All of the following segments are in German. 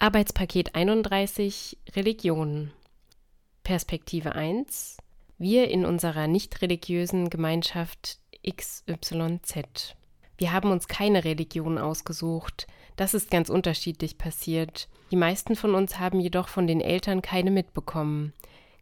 Arbeitspaket 31 Religion Perspektive 1 Wir in unserer nicht religiösen Gemeinschaft XYZ. Wir haben uns keine Religion ausgesucht. Das ist ganz unterschiedlich passiert. Die meisten von uns haben jedoch von den Eltern keine mitbekommen.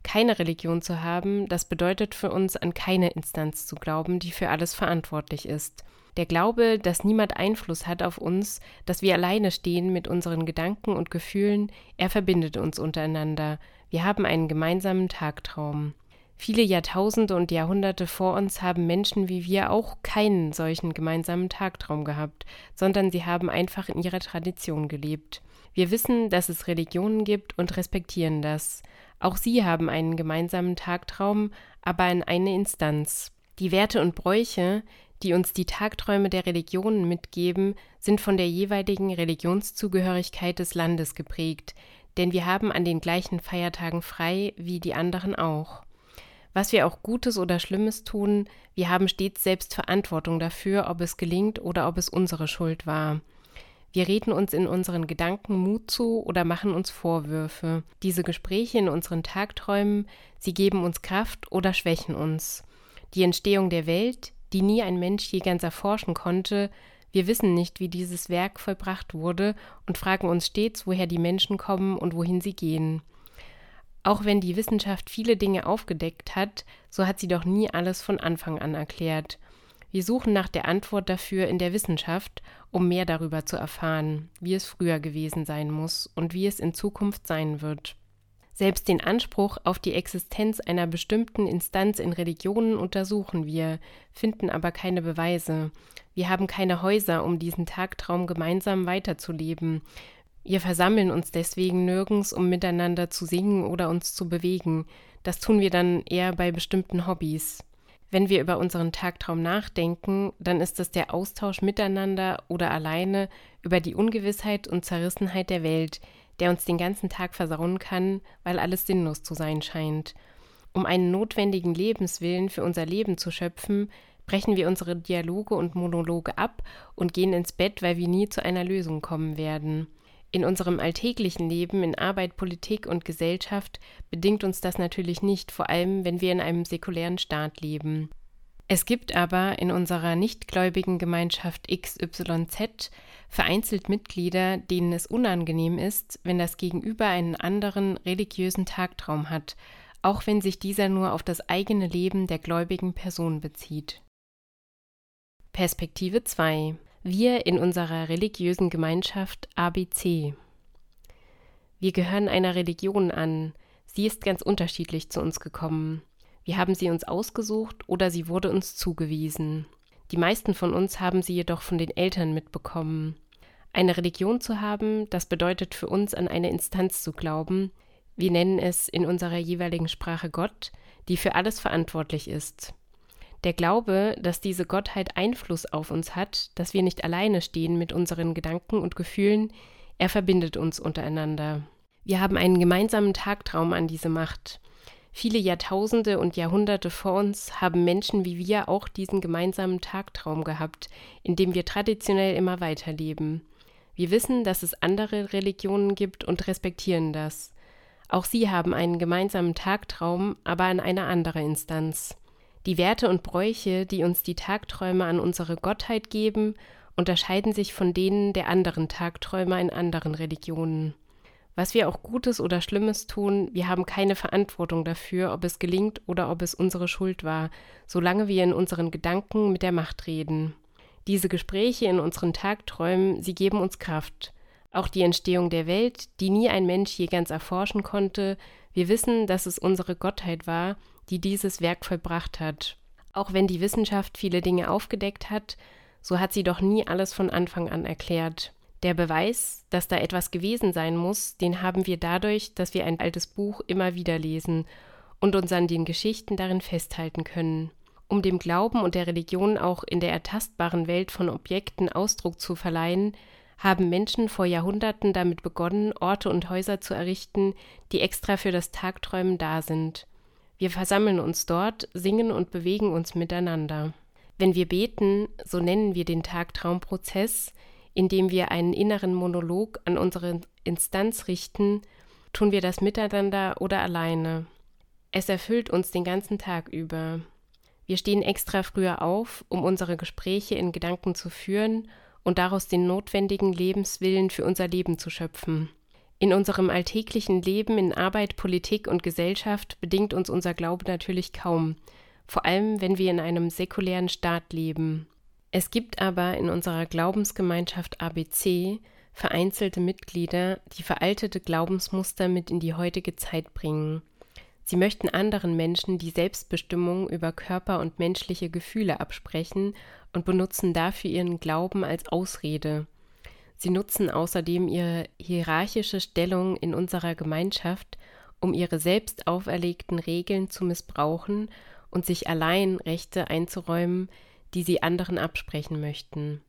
Keine Religion zu haben, das bedeutet für uns an keine Instanz zu glauben, die für alles verantwortlich ist. Der Glaube, dass niemand Einfluss hat auf uns, dass wir alleine stehen mit unseren Gedanken und Gefühlen, er verbindet uns untereinander. Wir haben einen gemeinsamen Tagtraum. Viele Jahrtausende und Jahrhunderte vor uns haben Menschen wie wir auch keinen solchen gemeinsamen Tagtraum gehabt, sondern sie haben einfach in ihrer Tradition gelebt. Wir wissen, dass es Religionen gibt und respektieren das. Auch sie haben einen gemeinsamen Tagtraum, aber in eine Instanz. Die Werte und Bräuche, die uns die Tagträume der Religionen mitgeben, sind von der jeweiligen Religionszugehörigkeit des Landes geprägt, denn wir haben an den gleichen Feiertagen frei wie die anderen auch. Was wir auch Gutes oder Schlimmes tun, wir haben stets selbst Verantwortung dafür, ob es gelingt oder ob es unsere Schuld war. Wir reden uns in unseren Gedanken Mut zu oder machen uns Vorwürfe. Diese Gespräche in unseren Tagträumen, sie geben uns Kraft oder schwächen uns. Die Entstehung der Welt, die nie ein Mensch je ganz erforschen konnte, wir wissen nicht, wie dieses Werk vollbracht wurde und fragen uns stets, woher die Menschen kommen und wohin sie gehen. Auch wenn die Wissenschaft viele Dinge aufgedeckt hat, so hat sie doch nie alles von Anfang an erklärt. Wir suchen nach der Antwort dafür in der Wissenschaft, um mehr darüber zu erfahren, wie es früher gewesen sein muss und wie es in Zukunft sein wird. Selbst den Anspruch auf die Existenz einer bestimmten Instanz in Religionen untersuchen wir, finden aber keine Beweise. Wir haben keine Häuser, um diesen Tagtraum gemeinsam weiterzuleben. Wir versammeln uns deswegen nirgends, um miteinander zu singen oder uns zu bewegen. Das tun wir dann eher bei bestimmten Hobbys. Wenn wir über unseren Tagtraum nachdenken, dann ist es der Austausch miteinander oder alleine über die Ungewissheit und Zerrissenheit der Welt, der uns den ganzen Tag versauen kann, weil alles sinnlos zu sein scheint. Um einen notwendigen Lebenswillen für unser Leben zu schöpfen, brechen wir unsere Dialoge und Monologe ab und gehen ins Bett, weil wir nie zu einer Lösung kommen werden. In unserem alltäglichen Leben, in Arbeit, Politik und Gesellschaft bedingt uns das natürlich nicht, vor allem wenn wir in einem säkulären Staat leben. Es gibt aber in unserer nichtgläubigen Gemeinschaft XYZ vereinzelt Mitglieder, denen es unangenehm ist, wenn das Gegenüber einen anderen religiösen Tagtraum hat, auch wenn sich dieser nur auf das eigene Leben der gläubigen Person bezieht. Perspektive 2 Wir in unserer religiösen Gemeinschaft ABC Wir gehören einer Religion an, sie ist ganz unterschiedlich zu uns gekommen. Wir haben sie uns ausgesucht oder sie wurde uns zugewiesen. Die meisten von uns haben sie jedoch von den Eltern mitbekommen. Eine Religion zu haben, das bedeutet für uns an eine Instanz zu glauben, wir nennen es in unserer jeweiligen Sprache Gott, die für alles verantwortlich ist. Der Glaube, dass diese Gottheit Einfluss auf uns hat, dass wir nicht alleine stehen mit unseren Gedanken und Gefühlen, er verbindet uns untereinander. Wir haben einen gemeinsamen Tagtraum an diese Macht. Viele Jahrtausende und Jahrhunderte vor uns haben Menschen wie wir auch diesen gemeinsamen Tagtraum gehabt, in dem wir traditionell immer weiterleben. Wir wissen, dass es andere Religionen gibt und respektieren das. Auch sie haben einen gemeinsamen Tagtraum, aber an einer anderen Instanz. Die Werte und Bräuche, die uns die Tagträume an unsere Gottheit geben, unterscheiden sich von denen der anderen Tagträume in anderen Religionen. Was wir auch Gutes oder Schlimmes tun, wir haben keine Verantwortung dafür, ob es gelingt oder ob es unsere Schuld war, solange wir in unseren Gedanken mit der Macht reden. Diese Gespräche in unseren Tagträumen, sie geben uns Kraft. Auch die Entstehung der Welt, die nie ein Mensch je ganz erforschen konnte, wir wissen, dass es unsere Gottheit war, die dieses Werk vollbracht hat. Auch wenn die Wissenschaft viele Dinge aufgedeckt hat, so hat sie doch nie alles von Anfang an erklärt. Der Beweis, dass da etwas gewesen sein muss, den haben wir dadurch, dass wir ein altes Buch immer wieder lesen und uns an den Geschichten darin festhalten können. Um dem Glauben und der Religion auch in der ertastbaren Welt von Objekten Ausdruck zu verleihen, haben Menschen vor Jahrhunderten damit begonnen, Orte und Häuser zu errichten, die extra für das Tagträumen da sind. Wir versammeln uns dort, singen und bewegen uns miteinander. Wenn wir beten, so nennen wir den Tagtraumprozess, indem wir einen inneren Monolog an unsere Instanz richten, tun wir das miteinander oder alleine. Es erfüllt uns den ganzen Tag über. Wir stehen extra früher auf, um unsere Gespräche in Gedanken zu führen und daraus den notwendigen Lebenswillen für unser Leben zu schöpfen. In unserem alltäglichen Leben in Arbeit, Politik und Gesellschaft bedingt uns unser Glaube natürlich kaum, vor allem wenn wir in einem säkulären Staat leben. Es gibt aber in unserer Glaubensgemeinschaft ABC vereinzelte Mitglieder, die veraltete Glaubensmuster mit in die heutige Zeit bringen. Sie möchten anderen Menschen die Selbstbestimmung über Körper und menschliche Gefühle absprechen und benutzen dafür ihren Glauben als Ausrede. Sie nutzen außerdem ihre hierarchische Stellung in unserer Gemeinschaft, um ihre selbst auferlegten Regeln zu missbrauchen und sich allein Rechte einzuräumen, die sie anderen absprechen möchten.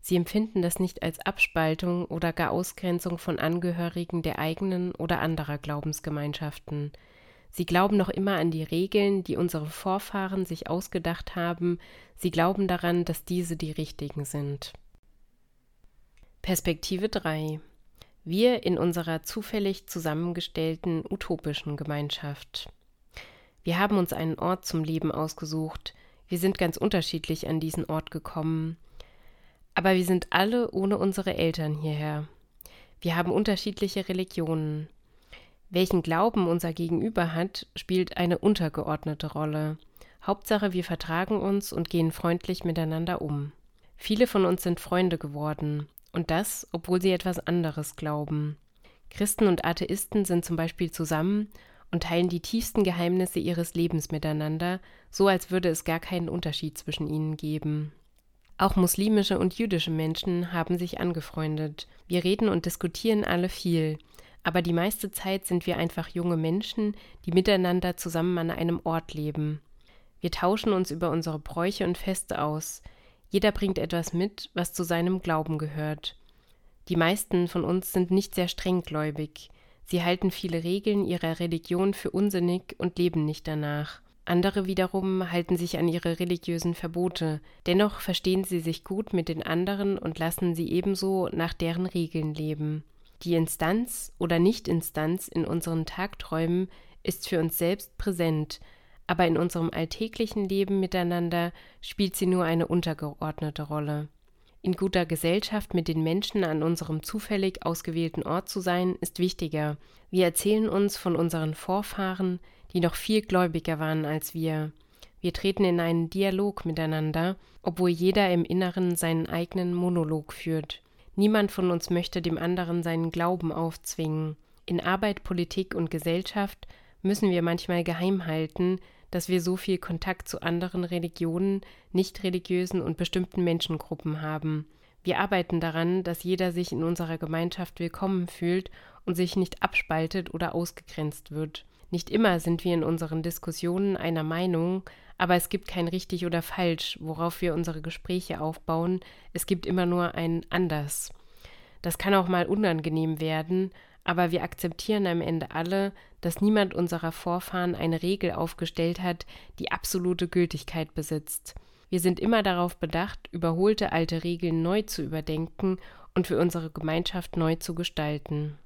Sie empfinden das nicht als Abspaltung oder gar Ausgrenzung von Angehörigen der eigenen oder anderer Glaubensgemeinschaften. Sie glauben noch immer an die Regeln, die unsere Vorfahren sich ausgedacht haben. Sie glauben daran, dass diese die richtigen sind. Perspektive 3. Wir in unserer zufällig zusammengestellten utopischen Gemeinschaft. Wir haben uns einen Ort zum Leben ausgesucht. Wir sind ganz unterschiedlich an diesen Ort gekommen. Aber wir sind alle ohne unsere Eltern hierher. Wir haben unterschiedliche Religionen. Welchen Glauben unser Gegenüber hat, spielt eine untergeordnete Rolle. Hauptsache, wir vertragen uns und gehen freundlich miteinander um. Viele von uns sind Freunde geworden, und das, obwohl sie etwas anderes glauben. Christen und Atheisten sind zum Beispiel zusammen und teilen die tiefsten Geheimnisse ihres Lebens miteinander, so als würde es gar keinen Unterschied zwischen ihnen geben. Auch muslimische und jüdische Menschen haben sich angefreundet. Wir reden und diskutieren alle viel, aber die meiste Zeit sind wir einfach junge Menschen, die miteinander zusammen an einem Ort leben. Wir tauschen uns über unsere Bräuche und Feste aus. Jeder bringt etwas mit, was zu seinem Glauben gehört. Die meisten von uns sind nicht sehr strenggläubig. Sie halten viele Regeln ihrer Religion für unsinnig und leben nicht danach. Andere wiederum halten sich an ihre religiösen Verbote, dennoch verstehen sie sich gut mit den anderen und lassen sie ebenso nach deren Regeln leben. Die Instanz oder Nichtinstanz in unseren Tagträumen ist für uns selbst präsent, aber in unserem alltäglichen Leben miteinander spielt sie nur eine untergeordnete Rolle. In guter Gesellschaft mit den Menschen an unserem zufällig ausgewählten Ort zu sein, ist wichtiger. Wir erzählen uns von unseren Vorfahren, die noch viel gläubiger waren als wir. Wir treten in einen Dialog miteinander, obwohl jeder im Inneren seinen eigenen Monolog führt. Niemand von uns möchte dem anderen seinen Glauben aufzwingen. In Arbeit, Politik und Gesellschaft müssen wir manchmal geheim halten, dass wir so viel Kontakt zu anderen Religionen, nicht religiösen und bestimmten Menschengruppen haben. Wir arbeiten daran, dass jeder sich in unserer Gemeinschaft willkommen fühlt und sich nicht abspaltet oder ausgegrenzt wird. Nicht immer sind wir in unseren Diskussionen einer Meinung, aber es gibt kein richtig oder falsch, worauf wir unsere Gespräche aufbauen, es gibt immer nur ein anders. Das kann auch mal unangenehm werden, aber wir akzeptieren am Ende alle, dass niemand unserer Vorfahren eine Regel aufgestellt hat, die absolute Gültigkeit besitzt. Wir sind immer darauf bedacht, überholte alte Regeln neu zu überdenken und für unsere Gemeinschaft neu zu gestalten.